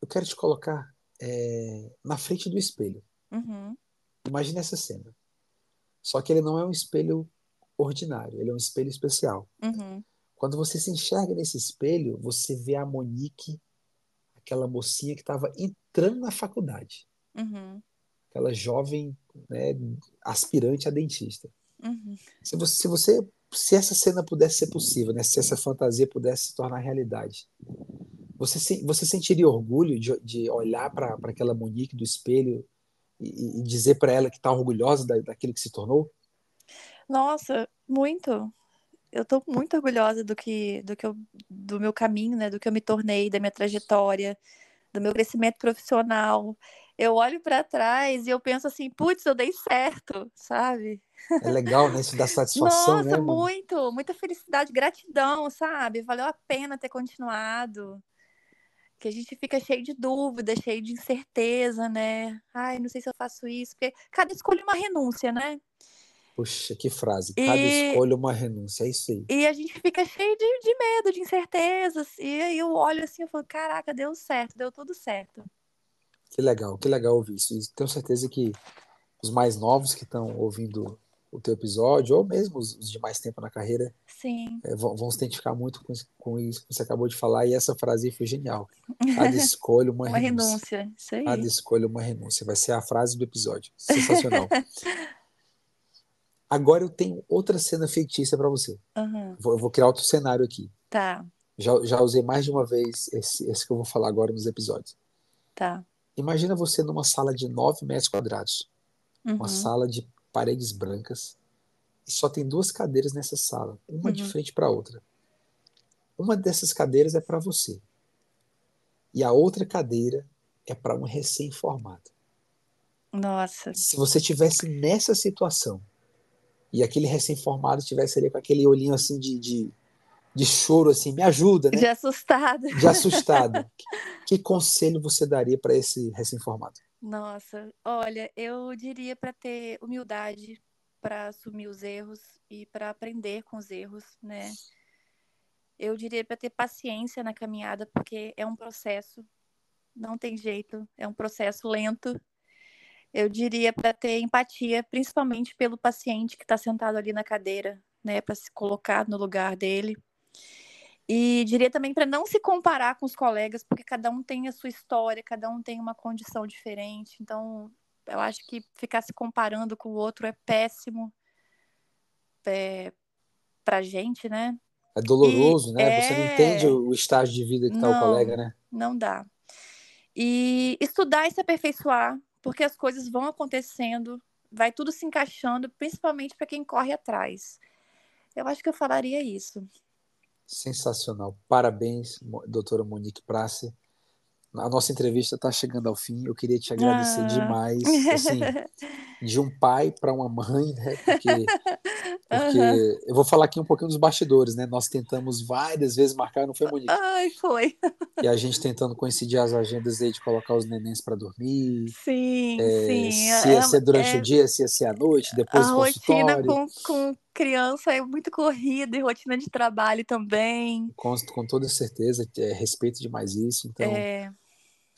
Eu quero te colocar é, na frente do espelho. Uhum. Imagina essa cena. Só que ele não é um espelho ordinário, ele é um espelho especial. Uhum. Quando você se enxerga nesse espelho, você vê a Monique, aquela mocinha que estava entrando na faculdade, Uhum. aquela jovem né, aspirante a dentista. Uhum. Se você, se você, se essa cena pudesse ser possível, né, se essa fantasia pudesse se tornar realidade, você, se- você sentiria orgulho de, de olhar para aquela Monique do espelho e, e dizer para ela que está orgulhosa da, daquilo que se tornou? Nossa, muito. Eu tô muito orgulhosa do que, do que eu, do meu caminho, né? Do que eu me tornei, da minha trajetória, do meu crescimento profissional. Eu olho para trás e eu penso assim, putz, eu dei certo, sabe? É legal, né? Isso dá satisfação, Nossa, né? mano? muito, muita felicidade, gratidão, sabe? Valeu a pena ter continuado. Que a gente fica cheio de dúvida, cheio de incerteza, né? Ai, não sei se eu faço isso, porque cada escolha é uma renúncia, né? Puxa, que frase. Cada E- escolha é uma renúncia. É isso aí. E a gente fica cheio de, de medo, de incertezas. E aí eu olho assim e falo, caraca, deu certo, deu tudo certo. Que legal, que legal ouvir isso. E tenho certeza que os mais novos que estão ouvindo o teu episódio, ou mesmo os, de mais tempo na carreira, Sim. é, vão, vão se identificar muito com, isso- com isso que você acabou de falar. E essa frase foi genial. Cada escolha uma, Uma renúncia. renúncia. Isso aí. Cada escolha uma renúncia. Vai ser a frase do episódio. Sensacional. Agora eu tenho outra cena fictícia para você. Aham. Vou, vou criar outro cenário aqui. Tá, Já, já usei mais de uma vez esse, esse que eu vou falar agora nos episódios. tá. Imagina você numa sala de 9 metros quadrados, uma Uhum. sala de paredes brancas, e só tem duas cadeiras nessa sala, uma de Uhum. frente para a outra. Uma dessas cadeiras é para você, e a outra cadeira é para um recém-formado. Nossa. Se você tivesse nessa situação e aquele recém-formado estivesse ali com aquele olhinho assim de, de, de choro, assim, me ajuda, né? De assustada. De assustado. que, que conselho você daria para esse recém-formado? Nossa, olha, eu diria para ter humildade para assumir os erros e para aprender com os erros, né? Eu diria para ter paciência na caminhada, porque é um processo, não tem jeito, é um processo lento. Eu diria para ter empatia, principalmente pelo paciente que está sentado ali na cadeira, né, para se colocar no lugar dele. E diria também para não se comparar com os colegas, porque cada um tem a sua história, cada um tem uma condição diferente. Então, Eu acho que ficar se comparando com o outro é péssimo é, pra gente, né? É doloroso, e né? É... Você não entende o estágio de vida que está o colega, né? Não dá. E estudar e se aperfeiçoar, porque as coisas vão acontecendo, vai tudo se encaixando, principalmente para quem corre atrás. Eu acho que eu falaria isso. Sensacional. Parabéns, doutora Monique Prace. A nossa entrevista está chegando ao fim. Eu queria te agradecer ah. demais. Assim, de um pai para uma mãe, né? Porque, porque uhum. eu vou falar aqui um pouquinho dos bastidores, né? Nós tentamos várias vezes marcar, não foi, Monique? Ai, foi. E a gente tentando coincidir as agendas aí de colocar os nenéns para dormir. Sim, é, sim. Se ia ser durante é... o dia, se ia ser à noite, depois a rotina com, com criança é muito corrida e rotina de trabalho também. Com, com toda certeza, é, respeito demais isso. Então, é...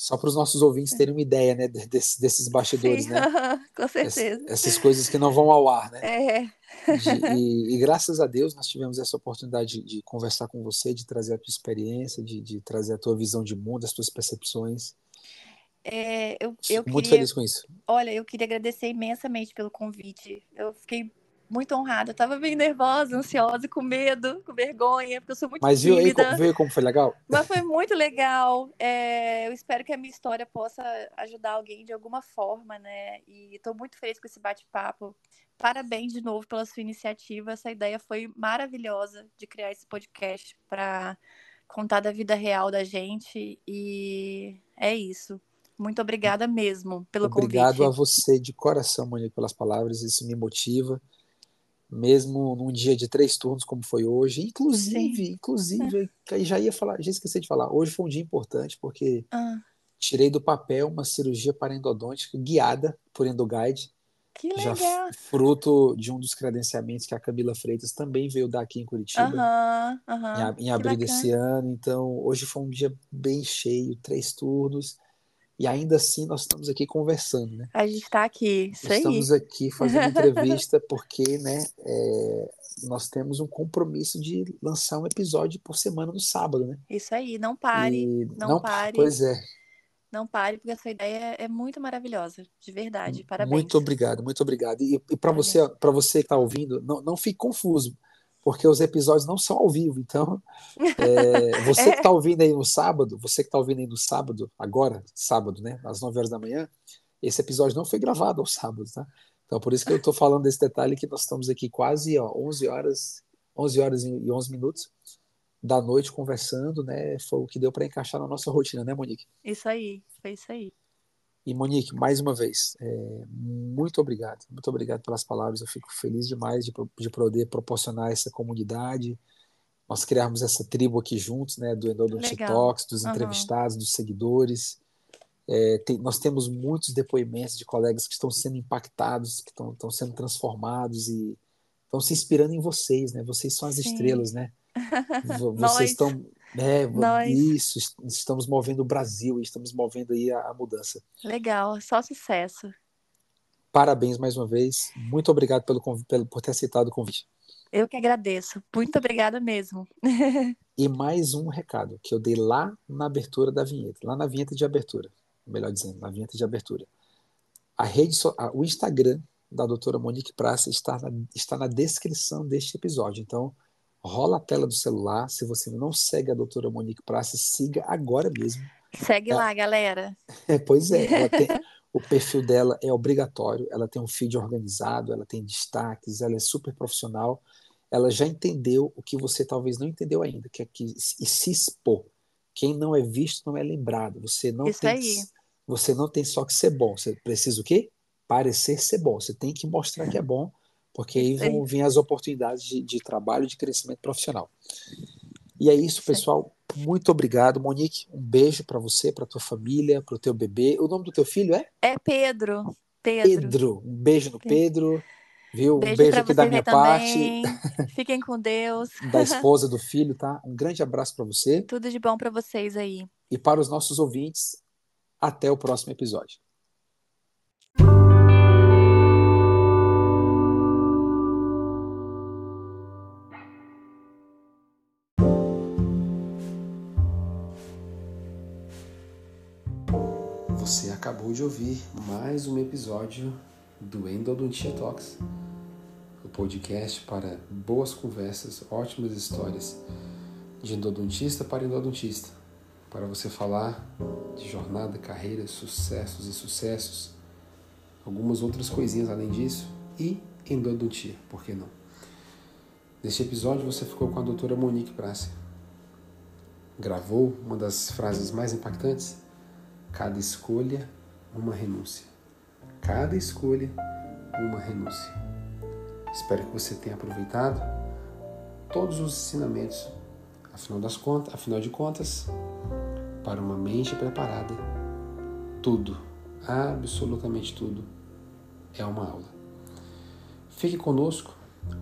Só para os nossos ouvintes terem uma ideia, né, desses, desses bastidores, Sim, né? Com certeza. Ess, essas coisas que não vão ao ar, né? É. De, e, e, graças a Deus nós tivemos essa oportunidade de, de, conversar com você, de trazer a tua experiência, de, de trazer a tua visão de mundo, as tuas percepções. É, eu, eu Muito queria, feliz com isso. Olha, eu queria agradecer imensamente pelo convite. Eu fiquei muito honrada. Eu tava bem nervosa, ansiosa, com medo, com vergonha, porque eu sou muito Mas viu aí, viu como foi legal? Mas foi muito legal. É, eu espero que a minha história possa ajudar alguém de alguma forma, né? E estou muito feliz com esse bate-papo. Parabéns de novo pela sua iniciativa. Essa ideia foi maravilhosa de criar esse podcast para contar da vida real da gente. E é isso. Muito obrigada mesmo pelo Obrigado convite. Obrigado a você de coração, Monique, pelas palavras. Isso me motiva mesmo num dia de três turnos como foi hoje. Inclusive, Sim. inclusive, é. já ia falar, já esqueci de falar, hoje foi um dia importante porque ah. tirei do papel uma cirurgia parendodôntica guiada por Endoguide. Que legal. Já fruto de um dos credenciamentos que a Camila Freitas também veio dar aqui em Curitiba, em abril desse ano. Então, hoje foi um dia bem cheio, três turnos. E ainda assim nós estamos aqui conversando, né? A gente está aqui, isso Estamos aí. aqui fazendo entrevista porque, né, é, nós temos um compromisso de lançar um episódio por semana no sábado, né? Isso aí, não pare, não, não, pare. Pois é. Não pare, porque a sua ideia é muito maravilhosa, de verdade. Parabéns. Muito obrigado, muito obrigado. E, e para você, para você que está ouvindo, não, não fique confuso porque os episódios não são ao vivo. Então, é, você que está ouvindo aí no sábado, você que está ouvindo aí no sábado, agora, sábado, né, às 9 horas da manhã, esse episódio não foi gravado ao sábado, tá? Então, por isso que eu estou falando desse detalhe que nós estamos aqui quase ó, 11 horas, 11 horas e 11 minutos da noite conversando, né? Foi o que deu para encaixar na nossa rotina, né, Monique? Isso aí, foi isso aí. E Monique, mais uma vez, é, muito obrigado, muito obrigado pelas palavras. Eu fico feliz demais de, de poder proporcionar essa comunidade, nós criarmos essa tribo aqui juntos, né, do Endodontic Talks, dos entrevistados, uhum. dos seguidores. É, tem, nós temos muitos depoimentos de colegas que estão sendo impactados, que estão, estão sendo transformados e estão se inspirando em vocês, né? Vocês são as Sim. estrelas, né? Vocês estão é, Nós... isso, estamos movendo o Brasil, estamos movendo aí a, a, mudança. Legal, só sucesso. Parabéns mais uma vez. Muito obrigado pelo, pelo por ter aceitado o convite. Eu que agradeço. Muito obrigada mesmo. e mais um recado que eu dei lá na abertura da vinheta, lá na vinheta de abertura, melhor dizendo, na vinheta de abertura. A rede, so, a, o Instagram da doutora Monique Praça está na, está na descrição deste episódio. Então, rola a tela do celular. Se você não segue a doutora Monique Praça, siga agora mesmo. Segue é, lá, galera. É, pois é, tem, o perfil dela é obrigatório, ela tem um feed organizado, ela tem destaques, ela é super profissional. Ela já entendeu o que você talvez não entendeu ainda, que é que e se expor. Quem não é visto não é lembrado. Você não Isso tem aí. você não tem só que ser bom, você precisa o quê? Parecer ser bom. Você tem que mostrar que é bom porque aí vão vir as oportunidades de, de trabalho, de crescimento profissional. E é isso, pessoal. Muito obrigado, Monique. Um beijo para você, para tua família, para o teu bebê. O nome do teu filho é? É Pedro. Pedro. Pedro. Um beijo no Pedro. Viu? Beijo um beijo aqui da minha parte. Fiquem com Deus. da esposa do filho, tá? Um grande abraço para você. Tudo de bom para vocês aí. E para os nossos ouvintes, até o próximo episódio. Acabou de ouvir mais um episódio do Endodontia Talks, o podcast para boas conversas, ótimas histórias de endodontista para endodontista, para você falar de jornada, carreira, sucessos e sucessos, algumas outras coisinhas além disso e endodontia, por que não? Neste episódio você ficou com a doutora Monique Praça. Gravou uma das frases mais impactantes Cada escolha, uma renúncia. Cada escolha, uma renúncia. Espero que você tenha aproveitado todos os ensinamentos. Afinal, das contas, afinal de contas, para uma mente preparada, tudo, absolutamente tudo, é uma aula. Fique conosco,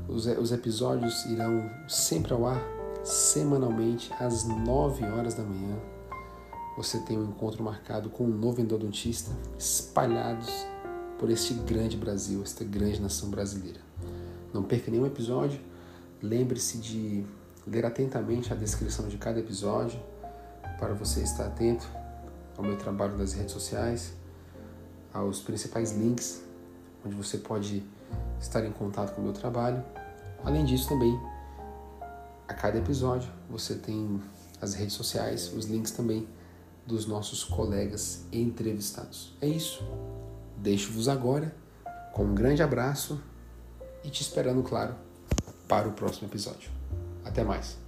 os, os episódios irão sempre ao ar, semanalmente, às 9 horas da manhã você tem um encontro marcado com um novo endodontista espalhados por este grande Brasil, esta grande nação brasileira. Não perca nenhum episódio. Lembre-se de ler atentamente a descrição de cada episódio para você estar atento ao meu trabalho nas redes sociais, aos principais links onde você pode estar em contato com o meu trabalho. Além disso, também, a cada episódio você tem as redes sociais, os links também dos nossos colegas entrevistados. É isso. Deixo-vos agora com um grande abraço e te esperando, claro, para o próximo episódio. Até mais.